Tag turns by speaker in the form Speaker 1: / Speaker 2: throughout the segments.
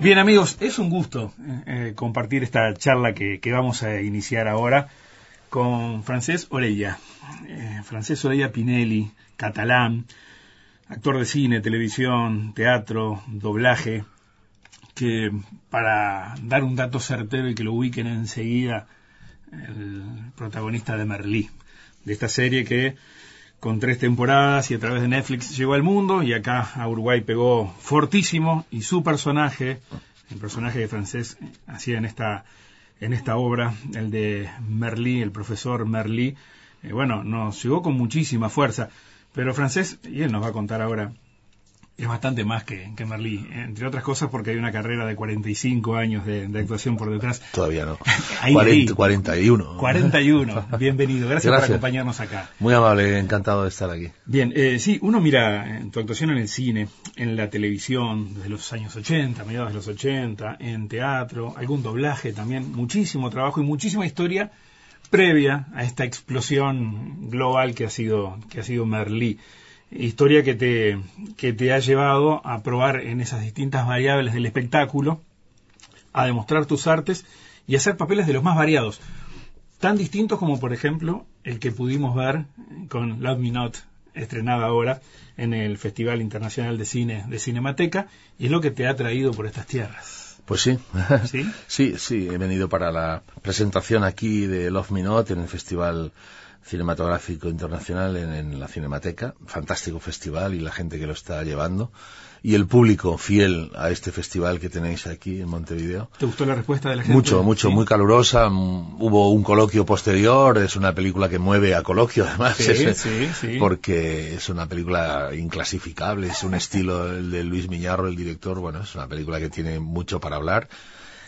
Speaker 1: Bien amigos, es un gusto eh, compartir esta charla que, vamos a iniciar ahora con Francés Orella. Eh, Francés Orella Pinelli, catalán, actor de cine, televisión, teatro, doblaje, que para dar un dato certero y que lo ubiquen enseguida, el protagonista de Merlí, de esta serie que con tres temporadas y a través de Netflix llegó al mundo y acá a Uruguay pegó fortísimo y su personaje, el personaje de francés hacía en esta en esta obra, el de Merlí, el profesor Merlí, eh, bueno, nos llegó con muchísima fuerza. Pero francés, y él nos va a contar ahora es bastante más que, que Merlí, entre otras cosas porque hay una carrera de 45 años de, actuación por detrás.
Speaker 2: Todavía no. 41.
Speaker 1: 41. Bienvenido. Gracias, por acompañarnos acá.
Speaker 2: Muy amable, encantado de estar aquí.
Speaker 1: Bien, eh, sí, uno mira en tu actuación en el cine, en la televisión, desde los años 80, mediados de los 80, en teatro, algún doblaje también, muchísimo trabajo y muchísima historia previa a esta explosión global que ha sido, que ha sido Merlí historia que te, que te ha llevado a probar en esas distintas variables del espectáculo, a demostrar tus artes y hacer papeles de los más variados, tan distintos como por ejemplo el que pudimos ver con Love Me Not, estrenada ahora en el Festival Internacional de Cine de Cinemateca, y es lo que te ha traído por estas tierras.
Speaker 2: Pues sí. ¿Sí? sí, sí, he venido para la presentación aquí de Love Me Not en el Festival cinematográfico internacional en, la Cinemateca, fantástico festival y la gente que lo está llevando y el público fiel a este festival que tenéis aquí en Montevideo.
Speaker 1: ¿Te gustó la respuesta de la gente?
Speaker 2: Mucho, mucho, muy calurosa. Mm, hubo un coloquio posterior, es una película que mueve a coloquio además, sí, sí, sí. porque es una película inclasificable, es un estilo el de Luis Miñarro, el director, bueno, es una película que tiene mucho para hablar.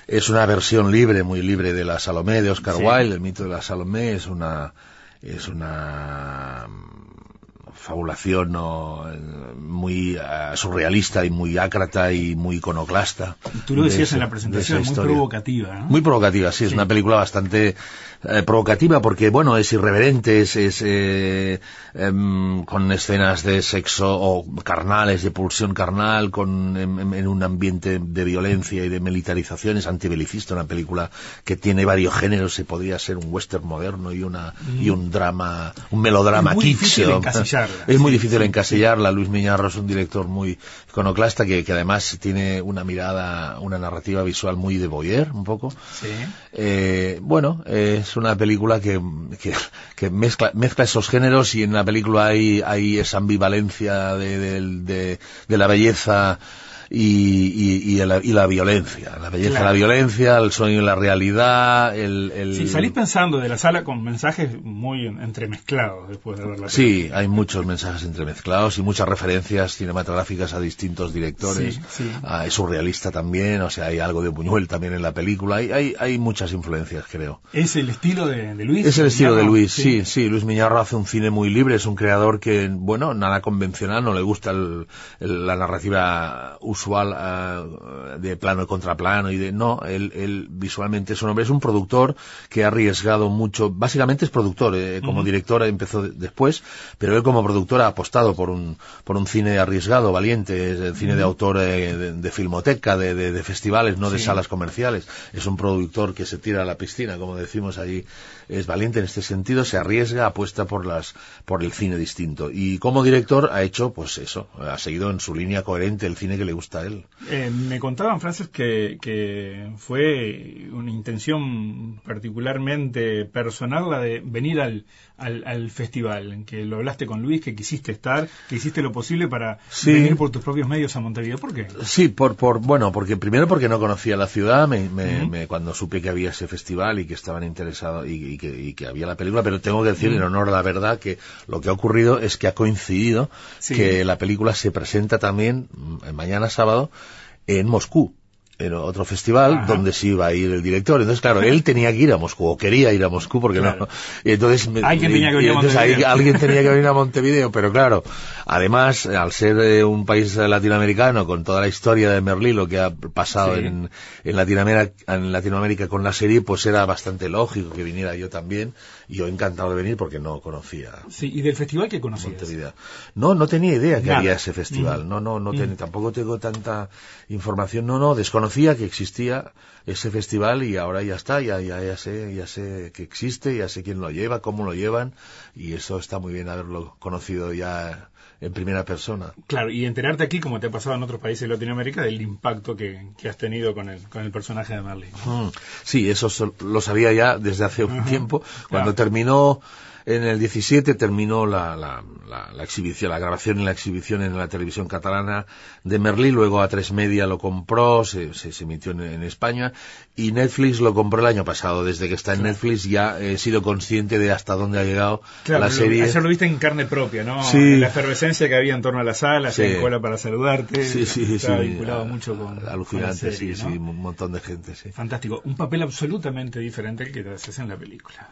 Speaker 2: Es una versión libre, muy libre de la Salomé de Oscar Wilde, el mito de la Salomé es una es una mm, fabulación muy eh, surrealista y muy ácrata y muy iconoclasta.
Speaker 1: Tú lo decías en la presentación, muy provocativa.
Speaker 2: Muy provocativa, sí, es una película bastante eh, provocativa porque, bueno, es irreverente, es, es eh, em, con escenas de sexo o carnales, de pulsión carnal, con, en, un ambiente de violencia y de militarización, es antibelicista, una película que tiene varios géneros, se podría ser un western moderno y una y un drama, un melodrama
Speaker 1: es muy difícil encasillarla.
Speaker 2: Es muy difícil encasillarla, Luis Miñarro es un director muy iconoclasta que, que además tiene una mirada, una narrativa visual muy de Boyer, un poco. Sí. Eh, bueno, es es una película que, que, mezcla, mezcla esos géneros y en la película hay, hay esa ambivalencia de, de, de la belleza y, y, la, y la violencia, la belleza la violencia, el sueño y la realidad, el, el...
Speaker 1: Sí, salís pensando de la sala con mensajes muy entremezclados después de verla.
Speaker 2: Sí, hay muchos mensajes entremezclados y muchas referencias cinematográficas a distintos directores, sí, sí. es surrealista también, o sea, hay algo de Buñuel también en la película, hay, hay, hay muchas influencias, creo.
Speaker 1: ¿Es el estilo de, de Luis?
Speaker 2: Es el estilo de Luis, sí. sí, Luis Miñarro hace un cine muy libre, es un creador que, bueno, nada convencional, no le gusta el, la narrativa usual uh, de plano y contraplano y de no, él, él, visualmente es un hombre, es un productor que ha arriesgado mucho, básicamente es productor, eh, como uh -huh. director empezó después, pero él como productor ha apostado por un, por un cine arriesgado, valiente, es el cine uh -huh. de autor eh, de, de, filmoteca, de, de, de festivales, no sí. de salas comerciales, es un productor que se tira a la piscina, como decimos allí, es valiente en este sentido, se arriesga, apuesta por las, por el cine distinto y como director ha hecho, pues eso, ha seguido en su línea coherente el cine que le gusta él.
Speaker 1: Eh, me contaban, Francis, que, que fue una intención particularmente personal la de venir al, al, al, festival, que lo hablaste con Luis, que quisiste estar, que hiciste lo posible para sí. venir por tus propios medios a Montevideo. ¿Por qué?
Speaker 2: Sí, por, por bueno, porque primero porque no conocía la ciudad, me, me, uh -huh. me, cuando supe que había ese festival y que estaban interesados y, y, que, y, que, había la película, pero tengo que decir uh -huh. en honor a la verdad que lo que ha ocurrido es que ha coincidido sí. que la película se presenta también mm, mañana sábado en Moscú en otro festival Ajá. donde se iba a ir el director. Entonces, claro, él tenía que ir a Moscú, o quería ir a Moscú, porque claro. no. Entonces,
Speaker 1: alguien tenía que venir a
Speaker 2: Montevideo. alguien tenía que venir a Montevideo, pero claro, además, al ser eh, un país latinoamericano, con toda la historia de Merlí, lo que ha pasado sí. en, en, Latinoamérica, en Latinoamérica con la serie, pues era bastante lógico que viniera yo también. Y yo encantado de venir porque no conocía.
Speaker 1: Sí, ¿y del festival que conocías?
Speaker 2: Montevideo. No, no tenía idea que Nada. había ese festival. Mm. No, no, no mm. ten, tampoco tengo tanta información. No, no, desconocía que existía ese festival y ahora ya está, ya, ya, ya sé, ya sé que existe, ya sé quién lo lleva, cómo lo llevan y eso está muy bien haberlo conocido ya en primera persona.
Speaker 1: Claro, y enterarte aquí, como te ha pasado en otros países de Latinoamérica, del impacto que, has tenido con el, con el personaje de Merlin.
Speaker 2: Mm. Sí, eso lo sabía ya desde hace un tiempo. Cuando terminó en el 17 terminó la, la, la, exhibición, la grabación y la exhibición en la televisión catalana de Merlí, luego A3 Media lo compró, se, se, emitió en, España, y Netflix lo compró el año pasado. Desde que está en Netflix ya he sido consciente de hasta dónde ha llegado la serie.
Speaker 1: Eso lo viste en carne propia, ¿no? Sí. La efervescencia que había en torno a la sala, sí. en cola para saludarte.
Speaker 2: Sí, sí, sí.
Speaker 1: vinculado mucho con.
Speaker 2: Alucinante, sí, sí, un montón de gente, sí.
Speaker 1: Fantástico. Un papel absolutamente diferente al que te haces en la película.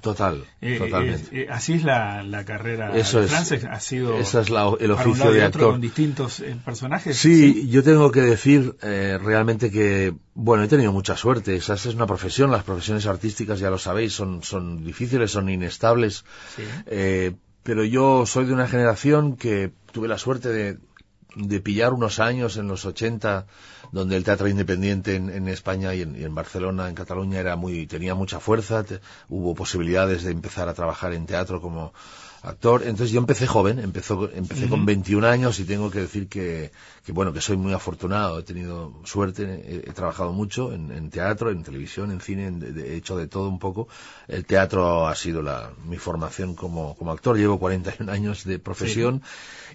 Speaker 2: Total, eh, totalmente.
Speaker 1: Eh, así es la, carrera Eso de Frances, ha sido
Speaker 2: ese es el oficio de actor.
Speaker 1: con distintos eh, personajes.
Speaker 2: Sí, yo tengo que decir eh, realmente que, bueno, he tenido mucha suerte. Esa es una profesión, las profesiones artísticas, ya lo sabéis, son, son difíciles, son inestables. pero yo soy de una generación que tuve la suerte de, de pillar unos años en los 80 donde el teatro independiente en, España y en, Barcelona, en Cataluña, era muy, tenía mucha fuerza, hubo posibilidades de empezar a trabajar en teatro como actor. Entonces yo empecé joven, empezó, empecé con 21 años y tengo que decir que, que, bueno, que soy muy afortunado, he tenido suerte, he, trabajado mucho en, teatro, en televisión, en cine, he hecho de todo un poco. El teatro ha sido la, mi formación como, como actor, llevo 41 años de profesión.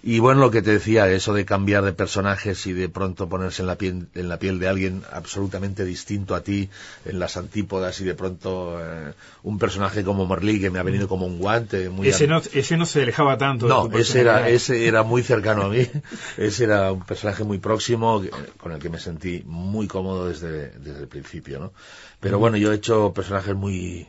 Speaker 2: Y bueno, lo que te decía, eso de cambiar de personajes y de pronto ponerse en la piel, en la piel de alguien absolutamente distinto a ti, en las antípodas y de pronto eh, un personaje como Merlí que me ha venido como un guante. Muy
Speaker 1: ese, no, ese no se alejaba tanto.
Speaker 2: No, ese era, ese era muy cercano a mí. ese era un personaje muy próximo con el que me sentí muy cómodo desde, desde el principio, ¿no? Pero bueno, yo he hecho personajes muy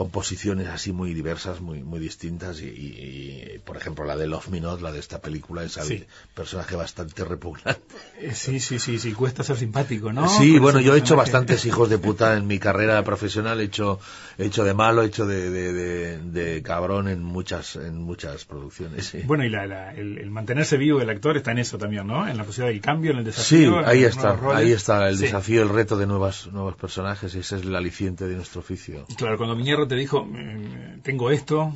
Speaker 2: composiciones así muy diversas, muy muy distintas y, por ejemplo la de Love Me Not, la de esta película, es un personaje bastante repugnante.
Speaker 1: Eh, sí, sí, sí, sí, cuesta ser simpático, ¿no?
Speaker 2: Sí, bueno, yo he hecho bastantes hijos de puta en mi carrera profesional, he hecho, he hecho de malo, he hecho de, de, cabrón en muchas en muchas producciones.
Speaker 1: Bueno, y la, el, mantenerse vivo del actor está en eso también, ¿no? En la posibilidad del cambio, en el desafío.
Speaker 2: Sí, ahí está, ahí está el desafío, el reto de nuevas, nuevos personajes, ese es el aliciente de nuestro oficio.
Speaker 1: Claro, cuando Miñarro te dijo, mm, tengo esto.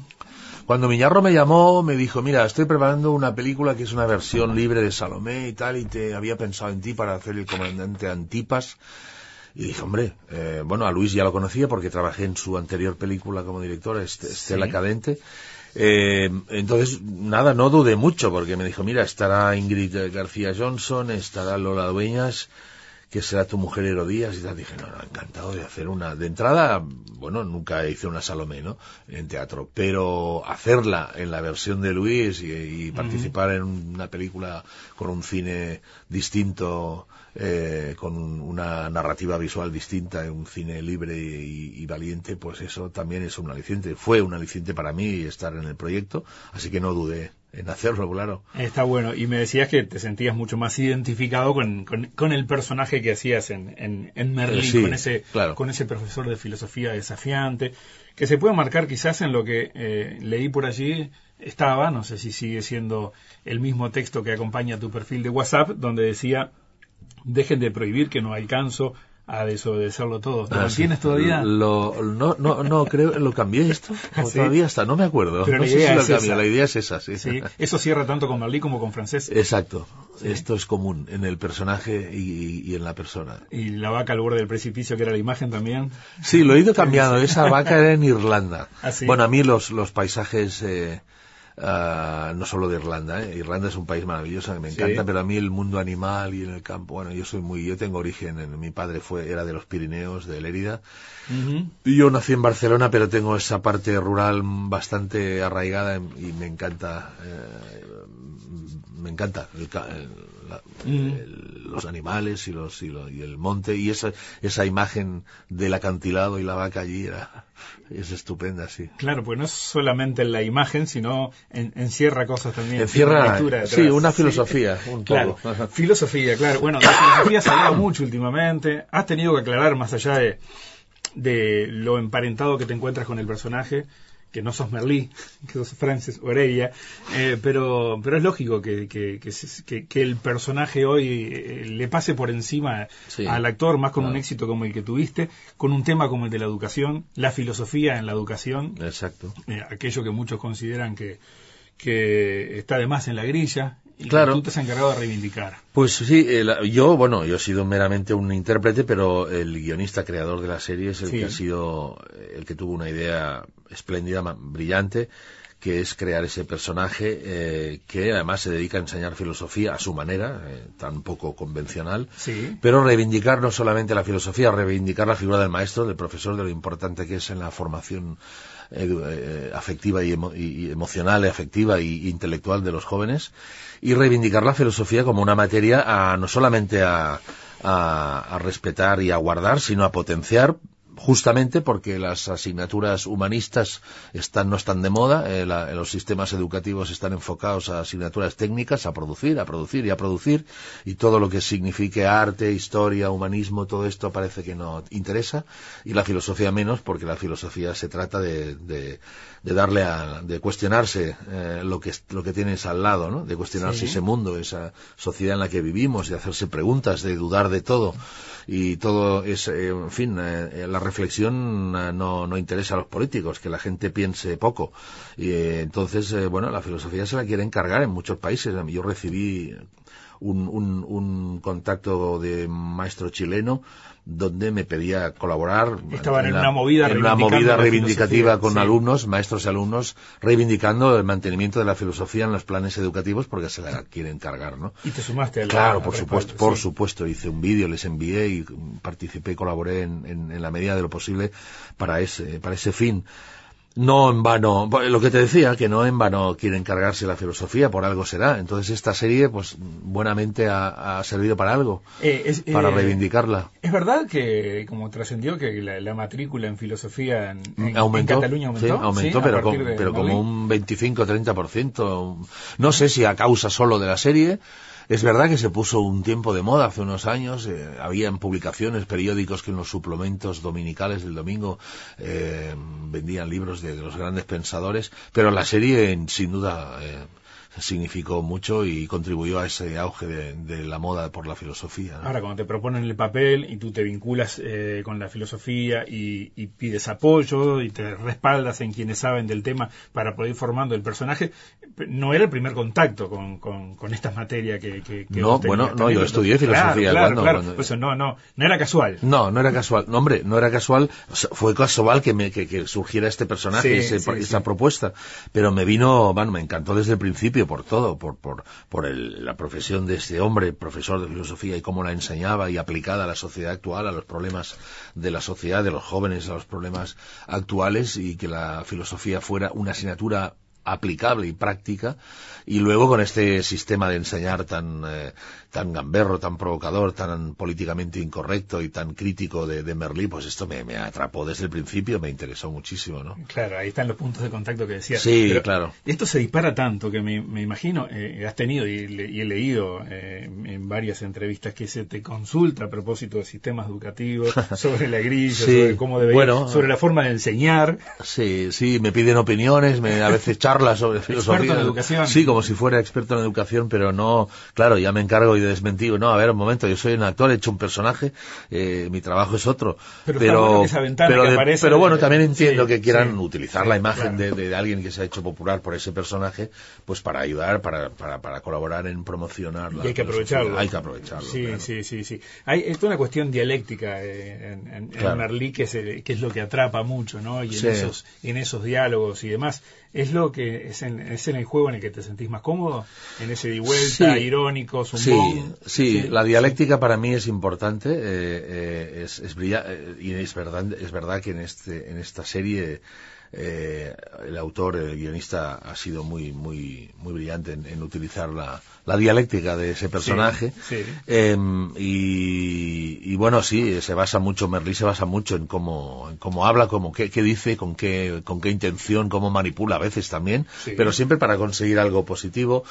Speaker 2: Cuando Miñarro me llamó, me dijo, mira, estoy preparando una película que es una versión libre de Salomé y tal, y te había pensado en ti para hacer el comandante Antipas. Y dije, hombre, eh, bueno, a Luis ya lo conocía porque trabajé en su anterior película como director, Estela Cadente. Eh, entonces, nada, no dudé mucho porque me dijo, mira, estará Ingrid García Johnson, estará Lola Dueñas, que será tu mujer Herodías y tal. Dije, no, no, encantado de hacer una. De entrada, bueno, nunca hice una Salomé, ¿no? En teatro, pero hacerla en la versión de Luis y, participar en una película con un cine distinto, eh, con una narrativa visual distinta, un cine libre y, valiente, pues eso también es un aliciente. Fue un aliciente para mí estar en el proyecto, así que no dudé en hacerlo, claro.
Speaker 1: Está bueno. Y me decías que te sentías mucho más identificado con, con, el personaje que hacías en, en, en Merlín, con, ese, con ese profesor de filosofía desafiante, que se puede marcar quizás en lo que eh, leí por allí. Estaba, no sé si sigue siendo el mismo texto que acompaña tu perfil de WhatsApp, donde decía, dejen de prohibir que no alcanzo, a desobedecerlo todo. ¿Lo ah, tienes todavía?
Speaker 2: Lo, no, no, no, creo, ¿lo cambié esto? todavía está, no me acuerdo.
Speaker 1: Pero
Speaker 2: la,
Speaker 1: idea es
Speaker 2: esa. la idea es esa, sí.
Speaker 1: Eso cierra tanto con Marlí como con Francés.
Speaker 2: Exacto. Esto es común en el personaje y, en la persona.
Speaker 1: ¿Y la vaca al borde del precipicio, que era la imagen también?
Speaker 2: Sí, lo he ido cambiando. Esa vaca era en Irlanda. ¿Ah, bueno, a mí los, los paisajes... Eh, Ah, no solo de Irlanda, ¿eh? Irlanda es un país maravilloso me encanta, pero a mí el mundo animal y en el campo, bueno, yo soy muy, yo tengo origen, en, mi padre fue, era de los Pirineos, de Lérida, y yo nací en Barcelona, pero tengo esa parte rural bastante arraigada y me encanta, eh, me encanta los animales y los y, y, el monte y esa esa imagen del acantilado y la vaca allí era es estupenda, sí.
Speaker 1: Claro, pues no es solamente la imagen, sino encierra cosas también.
Speaker 2: Encierra, sí, una filosofía, un
Speaker 1: claro, filosofía, claro. Bueno, la filosofía se ha hablado mucho últimamente. Has tenido que aclarar, más allá de, de lo emparentado que te encuentras con el personaje, que no sos Merlí, que sos Frances Orelia, eh, pero, pero es lógico que, que, que, el personaje hoy eh, le pase por encima al actor, más con un éxito como el que tuviste, con un tema como el de la educación, la filosofía en la educación.
Speaker 2: Exacto.
Speaker 1: Eh, aquello que muchos consideran que, que está de más en la grilla, y claro. tú te has encargado de reivindicar.
Speaker 2: Pues sí, yo, bueno, yo he sido meramente un intérprete, pero el guionista creador de la serie es el que ha sido, el que tuvo una idea espléndida, brillante, que es crear ese personaje eh, que además se dedica a enseñar filosofía a su manera, eh, tan poco convencional, pero reivindicar no solamente la filosofía, reivindicar la figura del maestro, del profesor, de lo importante que es en la formación eh, afectiva y, emocional, afectiva e intelectual de los jóvenes, y reivindicar la filosofía como una materia a, no solamente a, a, respetar y a guardar, sino a potenciar justamente porque las asignaturas humanistas están, no están de moda, eh, los sistemas educativos están enfocados a asignaturas técnicas, a producir, a producir y a producir, y todo lo que signifique arte, historia, humanismo, todo esto parece que no interesa, y la filosofía menos, porque la filosofía se trata de, de, darle a, de cuestionarse eh, lo que lo que tienes al lado, ¿no? de cuestionarse ese mundo, esa sociedad en la que vivimos, de hacerse preguntas, de dudar de todo y todo es, eh, en fin, eh, eh, la reflexión no, no interesa a los políticos, que la gente piense poco. Y entonces, bueno, la filosofía se la quiere encargar en muchos países. Yo recibí un, un, un contacto de maestro chileno donde me pedía colaborar.
Speaker 1: Estaban en, una movida,
Speaker 2: en una movida reivindicativa con alumnos, maestros y alumnos, reivindicando el mantenimiento de la filosofía en los planes educativos porque se la quieren cargar, ¿no?
Speaker 1: Y te sumaste
Speaker 2: al Claro, por supuesto, por supuesto. Hice un vídeo, les envié y participé y colaboré en, en, la medida de lo posible para ese, para ese fin no en vano, lo que te decía, que no en vano quieren cargarse la filosofía, por algo será. Entonces esta serie, pues buenamente ha, servido para algo, eh, para eh, reivindicarla.
Speaker 1: Es verdad que, como trascendió, que la, matrícula en filosofía en, Cataluña aumentó.
Speaker 2: Sí, aumentó, pero, pero como un 25-30%. No sé si a causa solo de la serie, es verdad que se puso un tiempo de moda hace unos años, eh, habían publicaciones, periódicos que en los suplementos dominicales del domingo eh, vendían libros de, los grandes pensadores, pero la serie sin duda eh, significó mucho y contribuyó a ese auge de, la moda por la filosofía.
Speaker 1: Ahora, cuando te proponen el papel y tú te vinculas eh, con la filosofía y, pides apoyo y te respaldas en quienes saben del tema para poder ir formando el personaje, no era el primer contacto con, con, estas materias que, que,
Speaker 2: No, bueno, no, yo estudié filosofía.
Speaker 1: Claro, claro, Pues no, no, no era casual.
Speaker 2: No, no era casual. No, hombre, no era casual. fue casual que, me, que, surgiera este personaje, esa propuesta. Pero me vino, bueno, me encantó desde el principio por todo, por, por, por la profesión de este hombre, profesor de filosofía, y cómo la enseñaba y aplicada a la sociedad actual, a los problemas de la sociedad, de los jóvenes, a los problemas actuales, y que la filosofía fuera una asignatura aplicable y práctica y luego con este sistema de enseñar tan eh, tan gamberro, tan provocador, tan políticamente incorrecto y tan crítico de, de Merlí, pues esto me, me, atrapó desde el principio, me interesó muchísimo, ¿no?
Speaker 1: Claro, ahí están los puntos de contacto que decías.
Speaker 2: Sí, claro.
Speaker 1: Esto se dispara tanto que me, me imagino, eh, has tenido y, he leído eh, en varias entrevistas que se te consulta a propósito de sistemas educativos, sobre la grilla, sobre cómo debería, sobre la forma de enseñar.
Speaker 2: Sí, sí, me piden opiniones, me, a veces charlas sobre filosofía.
Speaker 1: Experto en educación.
Speaker 2: Sí, como si fuera experto en educación, pero no, claro, ya me encargo y desmentido. No, a ver, un momento, yo soy un actor, he hecho un personaje, eh, mi trabajo es otro.
Speaker 1: Pero, pero,
Speaker 2: pero, bueno, también entiendo que quieran utilizar la imagen de, alguien que se ha hecho popular por ese personaje, pues para ayudar, para, para, para colaborar en promocionarla.
Speaker 1: Y hay que aprovecharlo.
Speaker 2: Hay que aprovecharlo.
Speaker 1: Sí, sí, sí, sí. Hay, es una cuestión dialéctica eh, en, en, Merlí que es, que es lo que atrapa mucho, ¿no? Y en, esos, en esos diálogos y demás es lo que es en, es en el juego en el que te sentís más cómodo, en ese de vuelta, irónico,
Speaker 2: sí, sí, la dialéctica para mí es importante, eh, eh, es, es eh, y es verdad, es verdad que en este, en esta serie eh, el autor, el guionista, ha sido muy, muy, muy brillante en, utilizar la, la, dialéctica de ese personaje. Em, y, bueno, sí, se basa mucho, Merlí se basa mucho en cómo, en cómo habla, cómo, qué, qué, dice, con qué, con qué intención, cómo manipula a veces también, pero siempre para conseguir algo positivo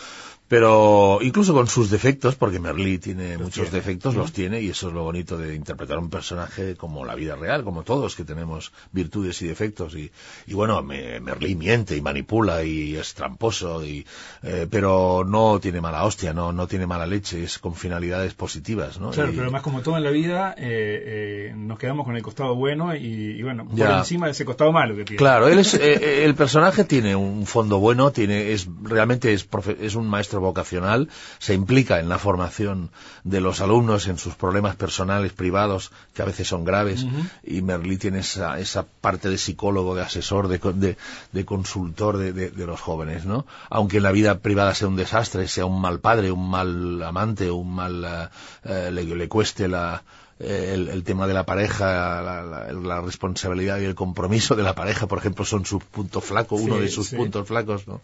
Speaker 2: pero incluso con sus defectos, porque Merlí tiene muchos defectos, los tiene, y eso es lo bonito de interpretar un personaje como la vida real, como todos que tenemos virtudes y defectos. Y, y bueno, me, Merlí miente y manipula y es tramposo, y, eh, pero no tiene mala hostia, no, no tiene mala leche, es con finalidades positivas. ¿no?
Speaker 1: Claro,
Speaker 2: Y-
Speaker 1: pero además como todo en la vida, eh, eh, nos quedamos con el costado bueno y, y bueno, por
Speaker 2: Ya.
Speaker 1: encima de ese costado malo que tiene.
Speaker 2: Claro, él es, eh, eh, el personaje tiene un fondo bueno, tiene, es, realmente es, profe- es un maestro vocacional, se implica en la formación de los alumnos, en sus problemas personales, privados, que a veces son graves, y Merlí tiene esa, esa parte de psicólogo, de asesor, de, de, de consultor de, de- de los jóvenes, ¿no? Aunque en la vida privada sea un desastre, sea un mal padre, un mal amante, un mal, eh, eh, le, le cueste la, el, el tema de la pareja, la, la- la responsabilidad y el compromiso de la pareja, por ejemplo, son su punto flaco, uno
Speaker 1: Sí,
Speaker 2: de sus
Speaker 1: sí.
Speaker 2: puntos flacos, ¿no?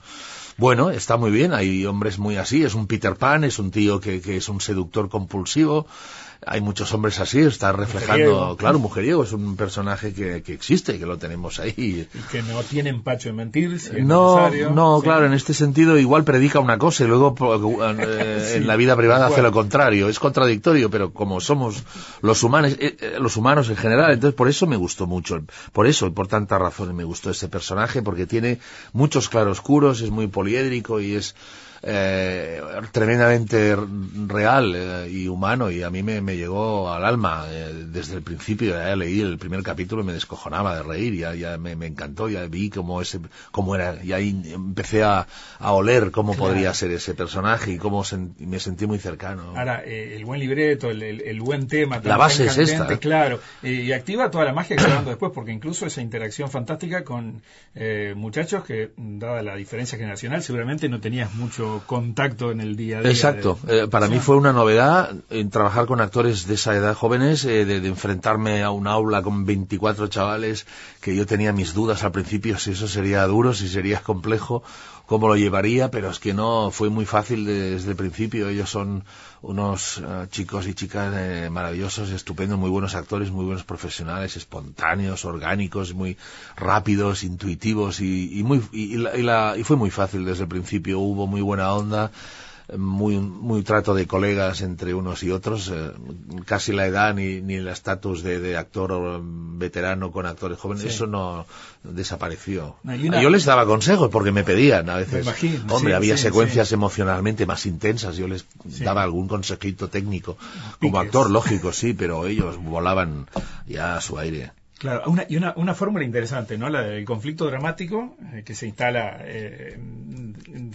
Speaker 2: Bueno, está muy bien, hay hombres muy así, es un Peter Pan, es un tío que, que es un seductor compulsivo, hay muchos hombres así, está reflejando,
Speaker 1: Mujeriego.
Speaker 2: claro, mujeriego, es un personaje que, que existe, que lo tenemos ahí.
Speaker 1: Y que no tiene empacho en mentir. si
Speaker 2: No, no,
Speaker 1: Sí.
Speaker 2: claro, en este sentido igual predica una cosa y luego eh,
Speaker 1: Sí,
Speaker 2: en la vida privada hace lo contrario. Es contradictorio, pero como somos los humanos, eh, eh, los humanos en general, entonces por eso me gustó mucho, por eso y por tantas razones me gustó este personaje porque tiene muchos claroscuros, es muy poliédrico y es eh, tremendamente real eh, y humano y a mí me, me llegó al alma eh, desde el principio ya leí el primer capítulo y me descojonaba de reír ya, ya me, me encantó ya vi cómo ese cómo era y ahí empecé a, a oler cómo
Speaker 1: Claro.
Speaker 2: podría ser ese personaje y cómo sen- y me sentí muy cercano
Speaker 1: Ahora, eh, el buen libreto, el, el- el buen tema,
Speaker 2: La base es esta,
Speaker 1: claro, y activa toda la magia que está dando después, porque incluso esa interacción fantástica con eh, muchachos que, dada la diferencia generacional, seguramente no tenías mucho contacto en el día a día.
Speaker 2: Exacto.
Speaker 1: de-
Speaker 2: Eh, para mí fue una novedad en trabajar con actores de esa edad jóvenes, eh, de, de enfrentarme a un aula con 24 chavales que yo tenía mis dudas al principio si eso sería duro, si sería complejo, cómo lo llevaría, pero es que no, fue muy fácil de- desde el principio. Ellos son unos eh, chicos y chicas eh, maravillosos, estupendos, muy buenos actores, muy buenos profesionales, espontáneos, orgánicos, muy rápidos, intuitivos y, y muy y, y la- y la- y fue muy fácil desde el principio. Hubo muy buena onda muy muy trato de colegas entre unos y otros. Eh, casi la edad ni, ni el estatus de, de actor veterano con actores jóvenes
Speaker 1: Sí.
Speaker 2: eso no desapareció.
Speaker 1: No, y una-
Speaker 2: yo les daba consejos porque me pedían a veces.
Speaker 1: Imagino,
Speaker 2: hombre
Speaker 1: sí,
Speaker 2: había
Speaker 1: sí,
Speaker 2: secuencias emocionalmente más intensas. Yo les daba algún consejito técnico como actor lógico sí pero ellos volaban ya a su aire.
Speaker 1: Claro, una, y una, una fórmula interesante, ¿no? La del conflicto dramático eh, que se instala eh,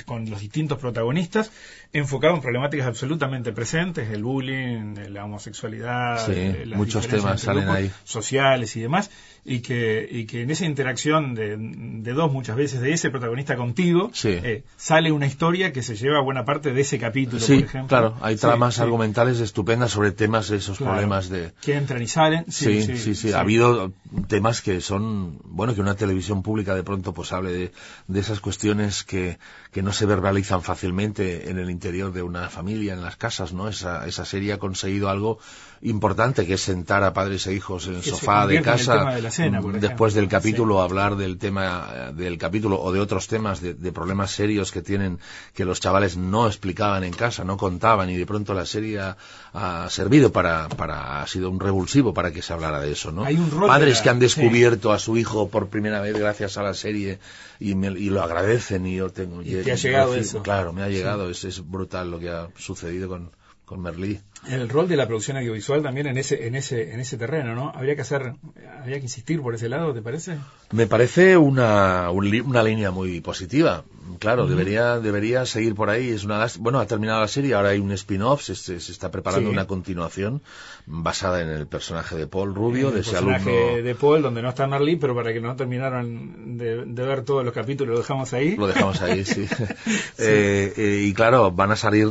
Speaker 1: con los distintos protagonistas, enfocado en problemáticas absolutamente presentes, el bullying, la homosexualidad,
Speaker 2: Sí,
Speaker 1: las
Speaker 2: muchos temas salen ahí.
Speaker 1: sociales y demás, y que, y que en esa interacción de, de dos muchas veces de ese protagonista contigo,
Speaker 2: Sí.
Speaker 1: eh, sale una historia que se lleva buena parte de ese capítulo,
Speaker 2: sí
Speaker 1: por ejemplo.
Speaker 2: claro hay tramas argumentales estupendas sobre temas de esos
Speaker 1: claro.
Speaker 2: problemas de
Speaker 1: Que entran y salen.
Speaker 2: Sí, sí, sí, Ha habido temas que son, bueno, que una televisión pública de pronto pues hable de, de esas cuestiones que, que no se verbalizan fácilmente en el interior de una familia, en las casas, ¿no? Esa, esa serie ha conseguido algo importante que es sentar a padres e hijos en el sofá de casa
Speaker 1: de cena,
Speaker 2: después del capítulo
Speaker 1: Sí.
Speaker 2: hablar del tema eh, del capítulo o de otros temas de, de problemas serios que tienen que los chavales no explicaban en casa, no contaban y de pronto la serie ha, ha servido para, para ha sido un revulsivo para que se hablara de eso, ¿no?
Speaker 1: Hay un
Speaker 2: Padres que han
Speaker 1: sí.
Speaker 2: descubierto a su hijo por primera vez gracias a la serie y, me- y lo agradecen y yo tengo
Speaker 1: Y te ha llegado eso.
Speaker 2: claro me ha llegado es, es brutal lo que ha sucedido con con Merlí.
Speaker 1: El rol de la producción audiovisual también en ese en ese en ese terreno no habría que hacer habría que insistir por ese lado te parece
Speaker 2: Me parece una, un una línea muy positiva. Claro, debería, debería seguir por ahí. Es una, bueno, ha terminado la serie, ahora hay un spin-off, se, se- está preparando
Speaker 1: Sí.
Speaker 2: una continuación basada en el personaje de Paul Rubio, de
Speaker 1: el
Speaker 2: ese
Speaker 1: personaje
Speaker 2: alumno.
Speaker 1: de Paul donde no está Marley pero para que no terminaran de, de ver todos los capítulos lo dejamos ahí
Speaker 2: Lo dejamos ahí, sí. Eh, eh, y claro, van a salir,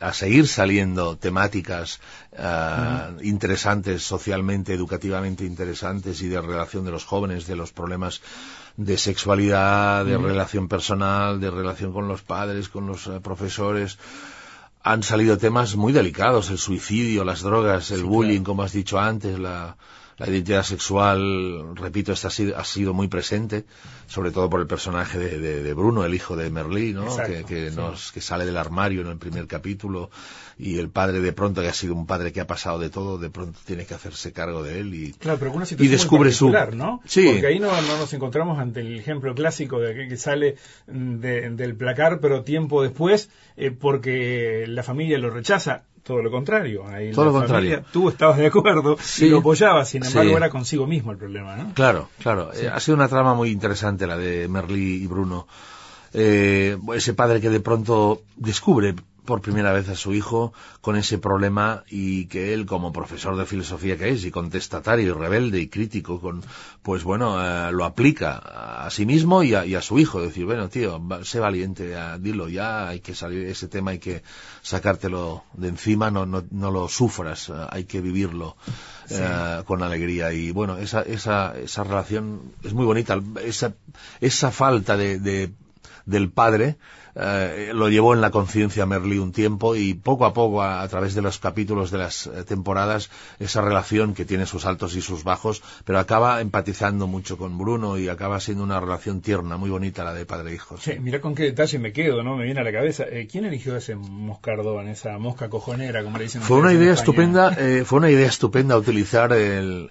Speaker 2: a seguir saliendo temáticas ah, interesantes, socialmente, educativamente interesantes y de relación de los jóvenes, de los problemas de sexualidad, de relación personal, de relación con los padres, con los eh, profesores. Han salido temas muy delicados, el suicidio, las drogas, el bullying, como has dicho antes, la, la identidad sexual, repito, esta ha sido, ha sido muy presente, sobre todo por el personaje de, de, Bruno, el hijo de Merlí, ¿no? que, que, nos, que sale del armario en el primer capítulo y el padre de pronto, que ha sido un padre que ha pasado de todo, de pronto tiene que hacerse cargo de él y,
Speaker 1: claro, pero una situación
Speaker 2: y descubre su...
Speaker 1: ¿no? Sí. Porque ahí no, no, nos encontramos ante el ejemplo clásico de que sale de, del placar, pero tiempo después, eh, porque la familia lo rechaza todo lo contrario. Ahí
Speaker 2: todo lo contrario.
Speaker 1: Tú estabas de acuerdo y lo apoyabas, sin embargo era consigo mismo el problema, ¿no?
Speaker 2: Claro, claro. Eh, ha sido una trama muy interesante la de Merlí y Bruno. Eh, ese padre que de pronto descubre por primera vez a su hijo con ese problema y que él como profesor de filosofía que es y contestatario y rebelde y crítico con pues bueno eh, lo aplica a sí mismo y a, su hijo. Decir bueno tío sé valiente dilo ya hay que salir ese tema hay que sacártelo de encima no no, no lo sufras eh, hay que vivirlo eh, con alegría. Y bueno esa esa esa relación es muy bonita esa esa falta de, de del padre eh, lo llevó en la conciencia Merlí un tiempo y poco a poco, a, través de los capítulos de las eh, temporadas, esa relación que tiene sus altos y sus bajos, pero acaba empatizando mucho con Bruno y acaba siendo una relación tierna, muy bonita la de padre e hijo.
Speaker 1: Sí, mira con qué detalle me quedo, ¿no? Me viene a la cabeza. Eh, ¿Quién eligió ese moscardón, esa mosca cojonera, como le dicen?
Speaker 2: Fue una idea estupenda, fue una idea estupenda utilizar el,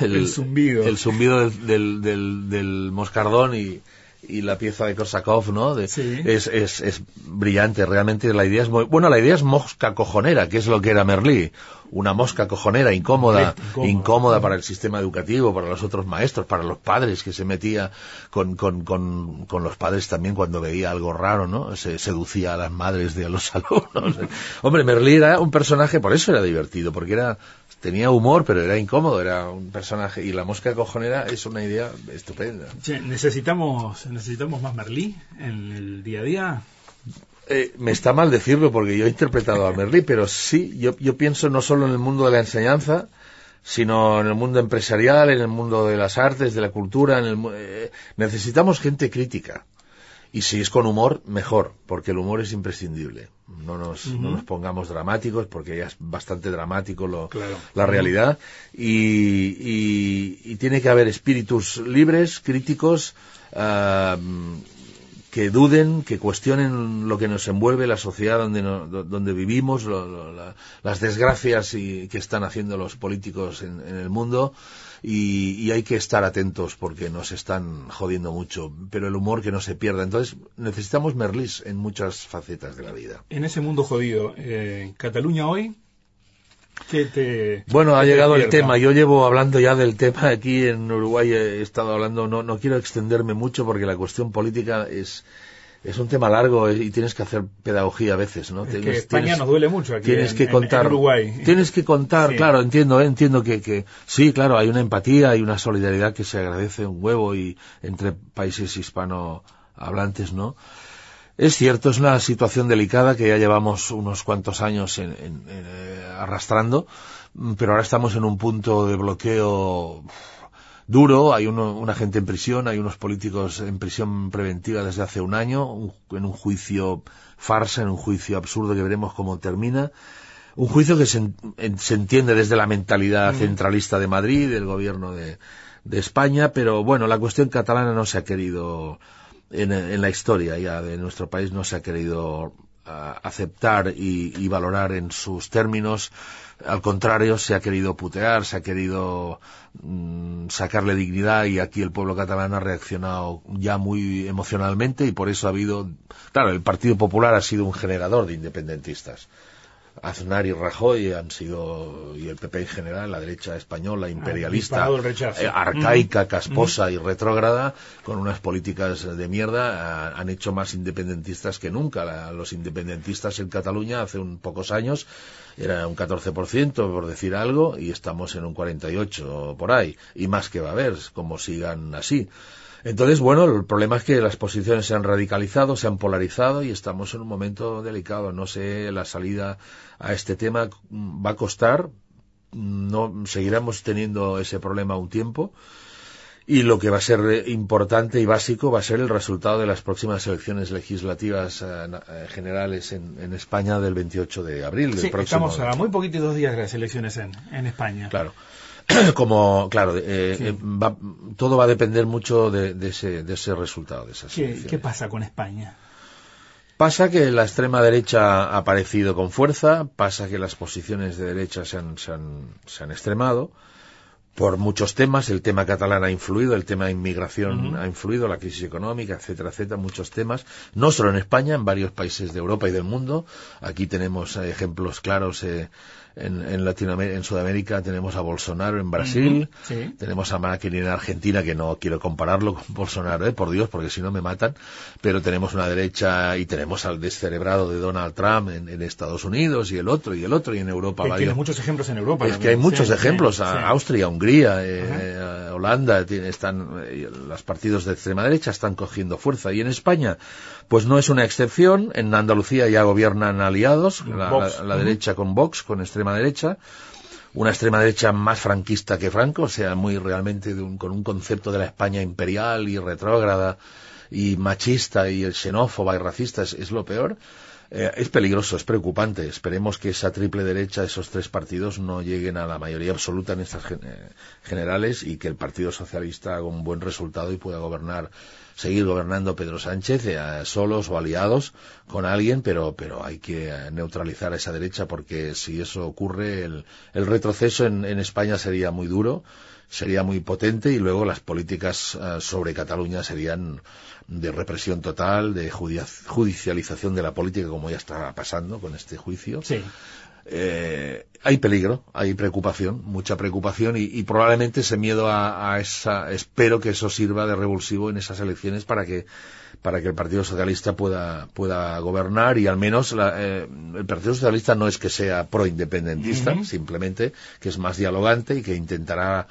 Speaker 1: el, zumbido,
Speaker 2: el zumbido del, del, del moscardón y y la pieza de Korsakov, ¿no? es, es, es, brillante, realmente la idea es muy... Bueno, la idea es mosca cojonera, que es lo que era Merlí. Una mosca cojonera, incómoda, incómoda para el sistema educativo, para los otros maestros, para los padres, que se metía con, con, con, con los padres también cuando veía algo raro, ¿no? Se seducía a las madres de los alumnos. Hombre, Merlí era un personaje, por eso era divertido, porque era tenía humor, pero era incómodo, era un personaje. Y la mosca cojonera es una idea estupenda.
Speaker 1: ¿necesitamos, ¿Necesitamos más Merlí en el día a día?
Speaker 2: Eh, me está mal decirlo porque yo he interpretado a Merlí, pero sí, yo, yo pienso no solo en el mundo de la enseñanza, sino en el mundo empresarial, en el mundo de las artes, de la cultura. En el, eh, necesitamos gente crítica. Y si es con humor, mejor, porque el humor es imprescindible. No nos, no nos pongamos dramáticos, porque ya es bastante dramático lo, la realidad. Y, y, tiene que haber espíritus libres, críticos, uh, que duden, que cuestionen lo que nos envuelve, la sociedad donde, donde vivimos, las desgracias y, que están haciendo los políticos en, en el mundo y, hay que estar atentos porque nos están jodiendo mucho, pero el humor que no se pierda. Entonces necesitamos Merlis en muchas facetas de la vida.
Speaker 1: En ese mundo jodido, eh, Cataluña hoy, ¿qué te,
Speaker 2: bueno, ha llegado el tema. Yo llevo hablando ya del tema aquí en Uruguay. He estado hablando, no, no quiero extenderme mucho porque la cuestión política es es un tema largo y tienes que hacer pedagogía a veces, ¿no?
Speaker 1: Es que España nos duele mucho aquí
Speaker 2: tienes
Speaker 1: en,
Speaker 2: que contar,
Speaker 1: Uruguay.
Speaker 2: Tienes que contar, claro, entiendo, ¿eh? entiendo que, que sí, claro, hay una empatía, hay una solidaridad que se agradece un huevo y entre países hispanohablantes, ¿no? Es cierto, es una situación delicada que ya llevamos unos cuantos años en, eh, arrastrando, pero ahora estamos en un punto de bloqueo duro, hay una gente en prisión, hay unos políticos en prisión preventiva desde hace un año, en un juicio farsa, en un juicio absurdo que veremos cómo termina. Un juicio que se, entiende desde la mentalidad centralista de Madrid, del gobierno de, España, pero bueno, la cuestión catalana no se ha querido, en, la historia ya de nuestro país, no se ha querido ah, aceptar y, valorar en sus términos al contrario, se ha querido putear, se ha querido mm, sacarle dignidad y aquí el pueblo catalán ha reaccionado ya muy emocionalmente y por eso ha habido, claro, el Partido Popular ha sido un generador de independentistas. Aznar y Rajoy han sido, y el PP en general, la derecha española, imperialista,
Speaker 1: eh,
Speaker 2: arcaica, casposa y retrógrada, con unas políticas de mierda, han hecho más independentistas que nunca. los independentistas en Cataluña hace un pocos años era un 14%, por decir algo, y estamos en un 48% por ahí, y más que va a haber, como sigan así. Entonces, bueno, el problema es que las posiciones se han radicalizado, se han polarizado y estamos en un momento delicado. No sé, la salida a este tema va a costar. No seguiremos teniendo ese problema un tiempo. Y lo que va a ser importante y básico va a ser el resultado de las próximas elecciones legislativas eh, eh, generales en, España del 28 de abril.
Speaker 1: Sí, estamos a muy poquitos días de las elecciones en, en España.
Speaker 2: Claro. como, claro, eh, eh, va- todo va a depender mucho de, de ese, de ese resultado, de esas
Speaker 1: ¿Qué, qué pasa con España?
Speaker 2: Pasa que la extrema derecha ha aparecido con fuerza, pasa que las posiciones de derecha se han, se han, se han extremado por muchos temas. El tema catalán ha influido, el tema de inmigración ha influido, la crisis económica, etcétera, etcétera, muchos temas. No solo en España, en varios países de Europa y del mundo. Aquí tenemos eh, ejemplos claros eh, en, en Latinoamérica, en Sudamérica tenemos a Bolsonaro en Brasil,
Speaker 1: sí.
Speaker 2: tenemos a Macri en Argentina, que no quiero compararlo con Bolsonaro, ¿eh? por Dios, porque si no me matan, pero tenemos una derecha y tenemos al descerebrado de Donald Trump en, en Estados Unidos y el otro y el otro y en Europa
Speaker 1: Que
Speaker 2: varios.
Speaker 1: Tienes muchos ejemplos en Europa.
Speaker 2: Es que hay muchos
Speaker 1: Sí,
Speaker 2: ejemplos,
Speaker 1: sí,
Speaker 2: a-
Speaker 1: sí.
Speaker 2: Austria, Hungría, eh, eh, Holanda, tiene- están, eh, los partidos de extrema derecha están cogiendo fuerza. Y en España, pues no es una excepción. En Andalucía ya gobiernan aliados, la, la- derecha con Vox, con extrema derecha. Una extrema derecha más franquista que Franco, o sea, muy realmente de un- con un concepto de la España imperial y retrógrada y machista y xenófoba y racista, es, lo peor. Eh, es peligroso, es preocupante. Esperemos que esa triple derecha, esos tres partidos, no lleguen a la mayoría absoluta en estas eh, generales y que el Partido Socialista haga un buen resultado y pueda gobernar, seguir gobernando Pedro Sánchez eh, solos o aliados con alguien, pero, pero hay que eh, neutralizar a esa derecha porque si eso ocurre, el, el retroceso en, España sería muy duro sería muy potente y luego las políticas eh, sobre Cataluña serían de represión total, de judicialización de la política, como ya está pasando con este juicio. Eh, hay peligro, hay preocupación, mucha preocupación y, y probablemente ese miedo a, a esa, espero que eso sirva de revulsivo en esas elecciones para que para que el Partido Socialista pueda pueda gobernar y al menos la- eh, el Partido Socialista no es que sea pro-independentista,
Speaker 1: Ujú.
Speaker 2: simplemente que es más dialogante y que intentará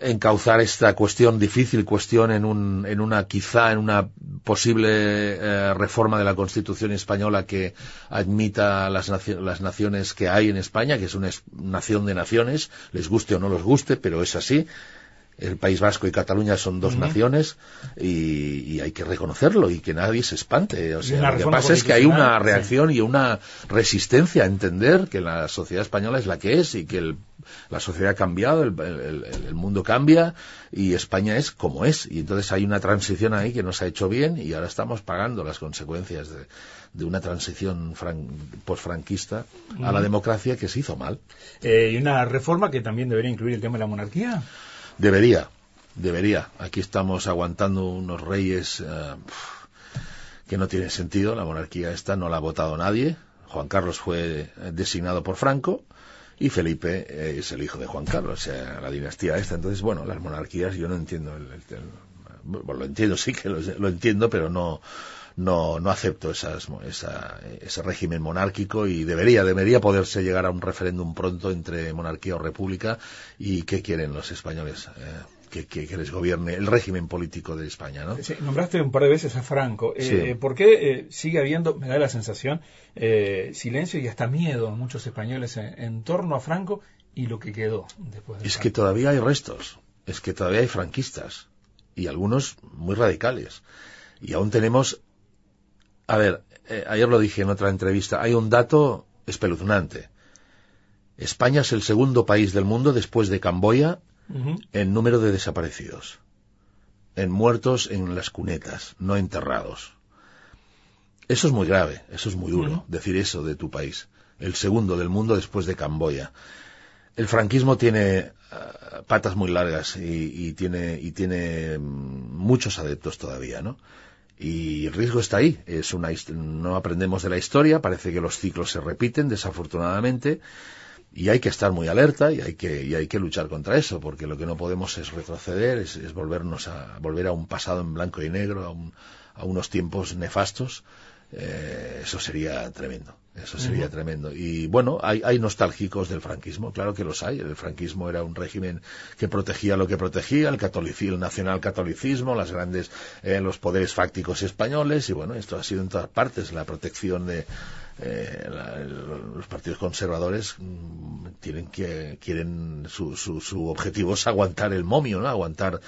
Speaker 2: encauzar esta cuestión, difícil cuestión, en, un, en una, quizá en una posible eh, reforma de la Constitución española que admita las, las naciones que hay en España, que es una es- nación de naciones, les guste o no les guste, pero es así. El País Vasco y Cataluña son dos naciones y, y hay que reconocerlo y que nadie se espante. O sea, lo que pasa es que hay una
Speaker 1: sí.
Speaker 2: reacción y una resistencia a entender que la sociedad española es la que es y que el- la sociedad ha cambiado, el, el- el- el mundo cambia y España es como es. Y entonces hay una transición ahí que nos ha hecho bien y ahora estamos pagando las consecuencias de, de una transición fran- posfranquista a la democracia que se hizo mal.
Speaker 1: Eh, y una reforma que también debería incluir el tema de la monarquía.
Speaker 2: Debería, debería. Aquí estamos aguantando unos reyes eh, que no tienen sentido. La monarquía esta no la ha votado nadie. Juan Carlos fue designado por Franco y Felipe eh, es el hijo de Juan Carlos, o sea, la dinastía esta. Entonces, bueno, las monarquías yo no entiendo. El, el- bueno, lo entiendo, sí que lo, lo entiendo, pero no no, no acepto esas, esa, ese régimen monárquico y debería, debería poderse llegar a un referéndum pronto entre monarquía o república y qué quieren los españoles, eh, que, que, que les gobierne el régimen político de España, ¿no?
Speaker 1: Sí, nombraste un par de veces a Franco. Eh,
Speaker 2: Sí.
Speaker 1: eh, ¿Por qué eh, sigue habiendo, me da la sensación, eh, silencio y hasta miedo en muchos españoles en, en torno a Franco y lo que quedó después de
Speaker 2: Es que todavía hay restos, es que todavía hay franquistas y algunos muy radicales. Y aún tenemos, a ver, ayer lo dije en otra entrevista, hay un dato espeluznante. España es el segundo país del mundo después de Camboya En número de desaparecidos, en muertos en las cunetas, no enterrados. Eso es muy grave, eso es muy duro, decir eso de tu país. El segundo del mundo después de Camboya. El franquismo tiene ah, patas muy largas y, y tiene, y tiene mm, muchos adeptos todavía, ¿no? Y el riesgo está ahí. Es una, no aprendemos de la historia, parece que los ciclos se repiten, desafortunadamente, y hay que estar muy alerta y hay que, y hay que luchar contra eso, porque lo que no podemos es retroceder, es, es volvernos a, volver a un pasado en blanco y negro, a, un- a unos tiempos nefastos. Eh, eso sería tremendo, eso sería tremendo. Y bueno, hay, hay nostálgicos del franquismo, claro que los hay. El franquismo era un régimen que protegía lo que protegía, el catolicismo, el nacionalcatolicismo, las grandes, eh, los poderes fácticos españoles, y bueno, esto ha sido en todas partes, la protección de, eh, la- los partidos conservadores mm, tienen que quieren su, su, su objetivo es aguantar el momio, ¿no? Aguantar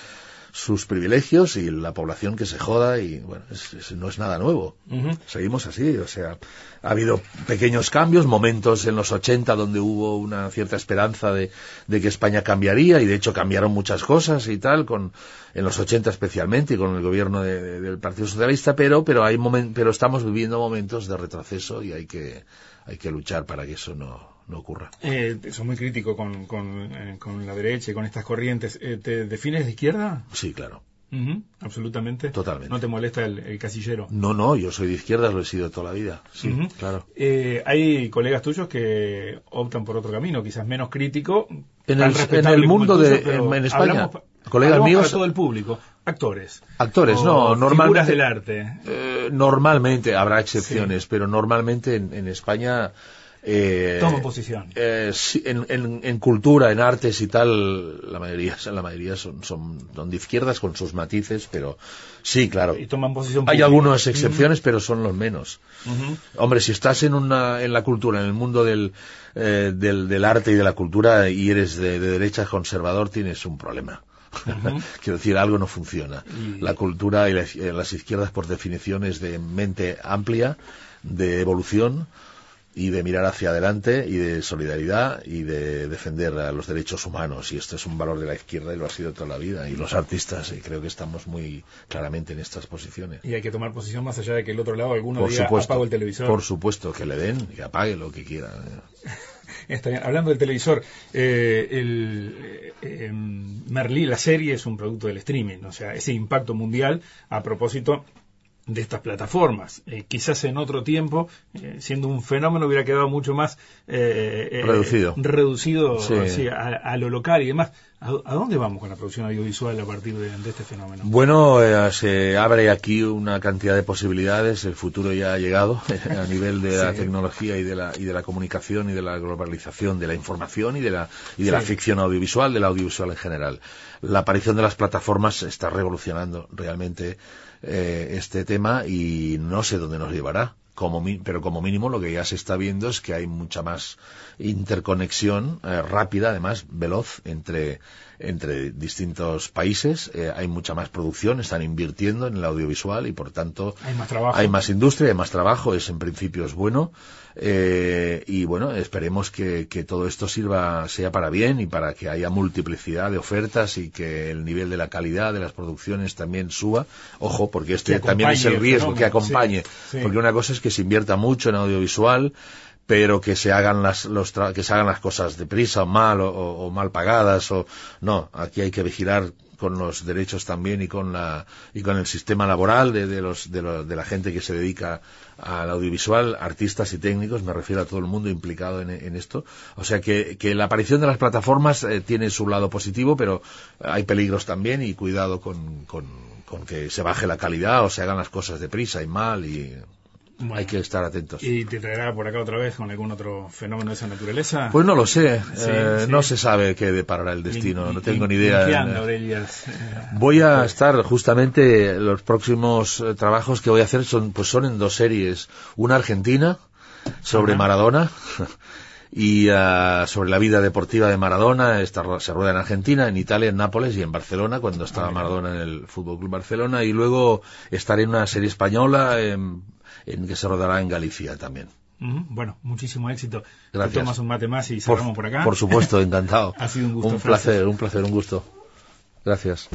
Speaker 2: sus privilegios y la población que se joda y bueno, no es nada nuevo. Seguimos así, o sea, ha habido pequeños cambios, momentos en los 80 donde hubo una cierta esperanza de, que España cambiaría y de hecho cambiaron muchas cosas y tal, con, en los 80 especialmente y con el gobierno del Partido Socialista, pero, pero, hay pero estamos viviendo momentos de retroceso y hay que, hay que luchar para que eso no, no ocurra.
Speaker 1: Eh, son muy crítico con, con, eh, con, la derecha y con estas corrientes. Eh, ¿Te defines de izquierda?
Speaker 2: Sí, claro.
Speaker 1: absolutamente.
Speaker 2: Totalmente.
Speaker 1: ¿No te molesta el, casillero?
Speaker 2: No, no, yo soy de izquierda, lo he sido toda la vida. Sí, claro.
Speaker 1: Eh, hay colegas tuyos que optan por otro camino, quizás menos crítico.
Speaker 2: En el, mundo de. en, España. colegas míos.
Speaker 1: Para todo el público. Actores.
Speaker 2: Actores, no, normalmente.
Speaker 1: del arte.
Speaker 2: Eh, normalmente, habrá excepciones, pero normalmente en España
Speaker 1: eh, Toma posición.
Speaker 2: Eh, en, cultura, en artes y tal, la mayoría, la mayoría son, son, de izquierdas con sus matices, pero sí, claro.
Speaker 1: Y toman posición
Speaker 2: Hay algunas excepciones, pero son los menos. Hombre, si estás en, una, en la cultura, en el mundo del, eh, del, del, arte y de la cultura y eres de, derecha conservador, tienes un problema. Quiero decir, algo no funciona. La cultura y las izquierdas, por definición, es de mente amplia, de evolución, y de mirar hacia adelante y de solidaridad y de defender a los derechos humanos. Y esto es un valor de la izquierda y lo ha sido toda la vida. Y los artistas y creo que estamos muy claramente en estas posiciones.
Speaker 1: Y hay que tomar posición más allá de que el otro lado alguno diga supuesto, el televisor
Speaker 2: por supuesto que le den y apague lo que quiera.
Speaker 1: Hablando del televisor, eh, el, eh, em, Merlí, la serie es un producto del streaming, o sea, ese impacto mundial, a propósito, de estas plataformas. Eh, quizás en otro tiempo, eh, siendo un fenómeno, hubiera quedado mucho más
Speaker 2: eh, reducido,
Speaker 1: reducido a, lo local y demás. ¿A, dónde vamos con la producción audiovisual a partir de, este fenómeno?
Speaker 2: Bueno, se abre aquí una cantidad de posibilidades. El futuro ya ha llegado a nivel de la tecnología y de la, y de la comunicación y de la globalización de la información y de la, y de la ficción audiovisual, del audiovisual en general. La aparición de las plataformas está revolucionando realmente eh, este tema y no sé dónde nos llevará. Como, pero como mínimo lo que ya se está viendo es que hay mucha más interconexión eh, rápida, además veloz, entre, entre distintos países. Eh, hay mucha más producción, están invirtiendo en el audiovisual y por tanto
Speaker 1: hay más, trabajo.
Speaker 2: hay más industria, hay más trabajo, es en principio es bueno. Eh, y bueno, esperemos que, todo esto sirva, sea para bien y para que haya multiplicidad de ofertas y que el nivel de la calidad de las producciones también suba. Ojo, porque este también es el riesgo que acompañe. Porque una cosa es que se invierta mucho en audiovisual, pero que se hagan las los que se hagan las cosas deprisa o mal o, mal pagadas o no aquí hay que vigilar con los derechos también y con la y con el sistema laboral de, los, de, la gente que se dedica al audiovisual, artistas y técnicos, me refiero a todo el mundo implicado en, esto. O sea que, la aparición de las plataformas eh, tiene su lado positivo, pero hay peligros también y cuidado con, con, con que se baje la calidad o se hagan las cosas deprisa y mal y hay que estar atentos.
Speaker 1: ¿Y te traerá por acá otra vez con algún otro fenómeno de esa naturaleza?
Speaker 2: Pues no lo sé. Eh, no se sabe qué deparará el destino. no tengo ni idea.
Speaker 1: Eh,
Speaker 2: voy a estar justamente los próximos eh, trabajos que voy a hacer son pues son en dos series. Una argentina sobre Maradona. y ah, sobre la vida deportiva de Maradona, esta se rueda en Argentina, en Italia, en Nápoles y en Barcelona, cuando estaba Maradona en el Fútbol Club Barcelona, y luego estaré en una serie española en en que se rodará en Galicia también.
Speaker 1: Bueno, muchísimo éxito.
Speaker 2: Gracias.
Speaker 1: tomas un mate más y cerramos por, acá.
Speaker 2: Por supuesto, encantado.
Speaker 1: ha sido un gusto.
Speaker 2: Un placer, un placer, un gusto. Gracias.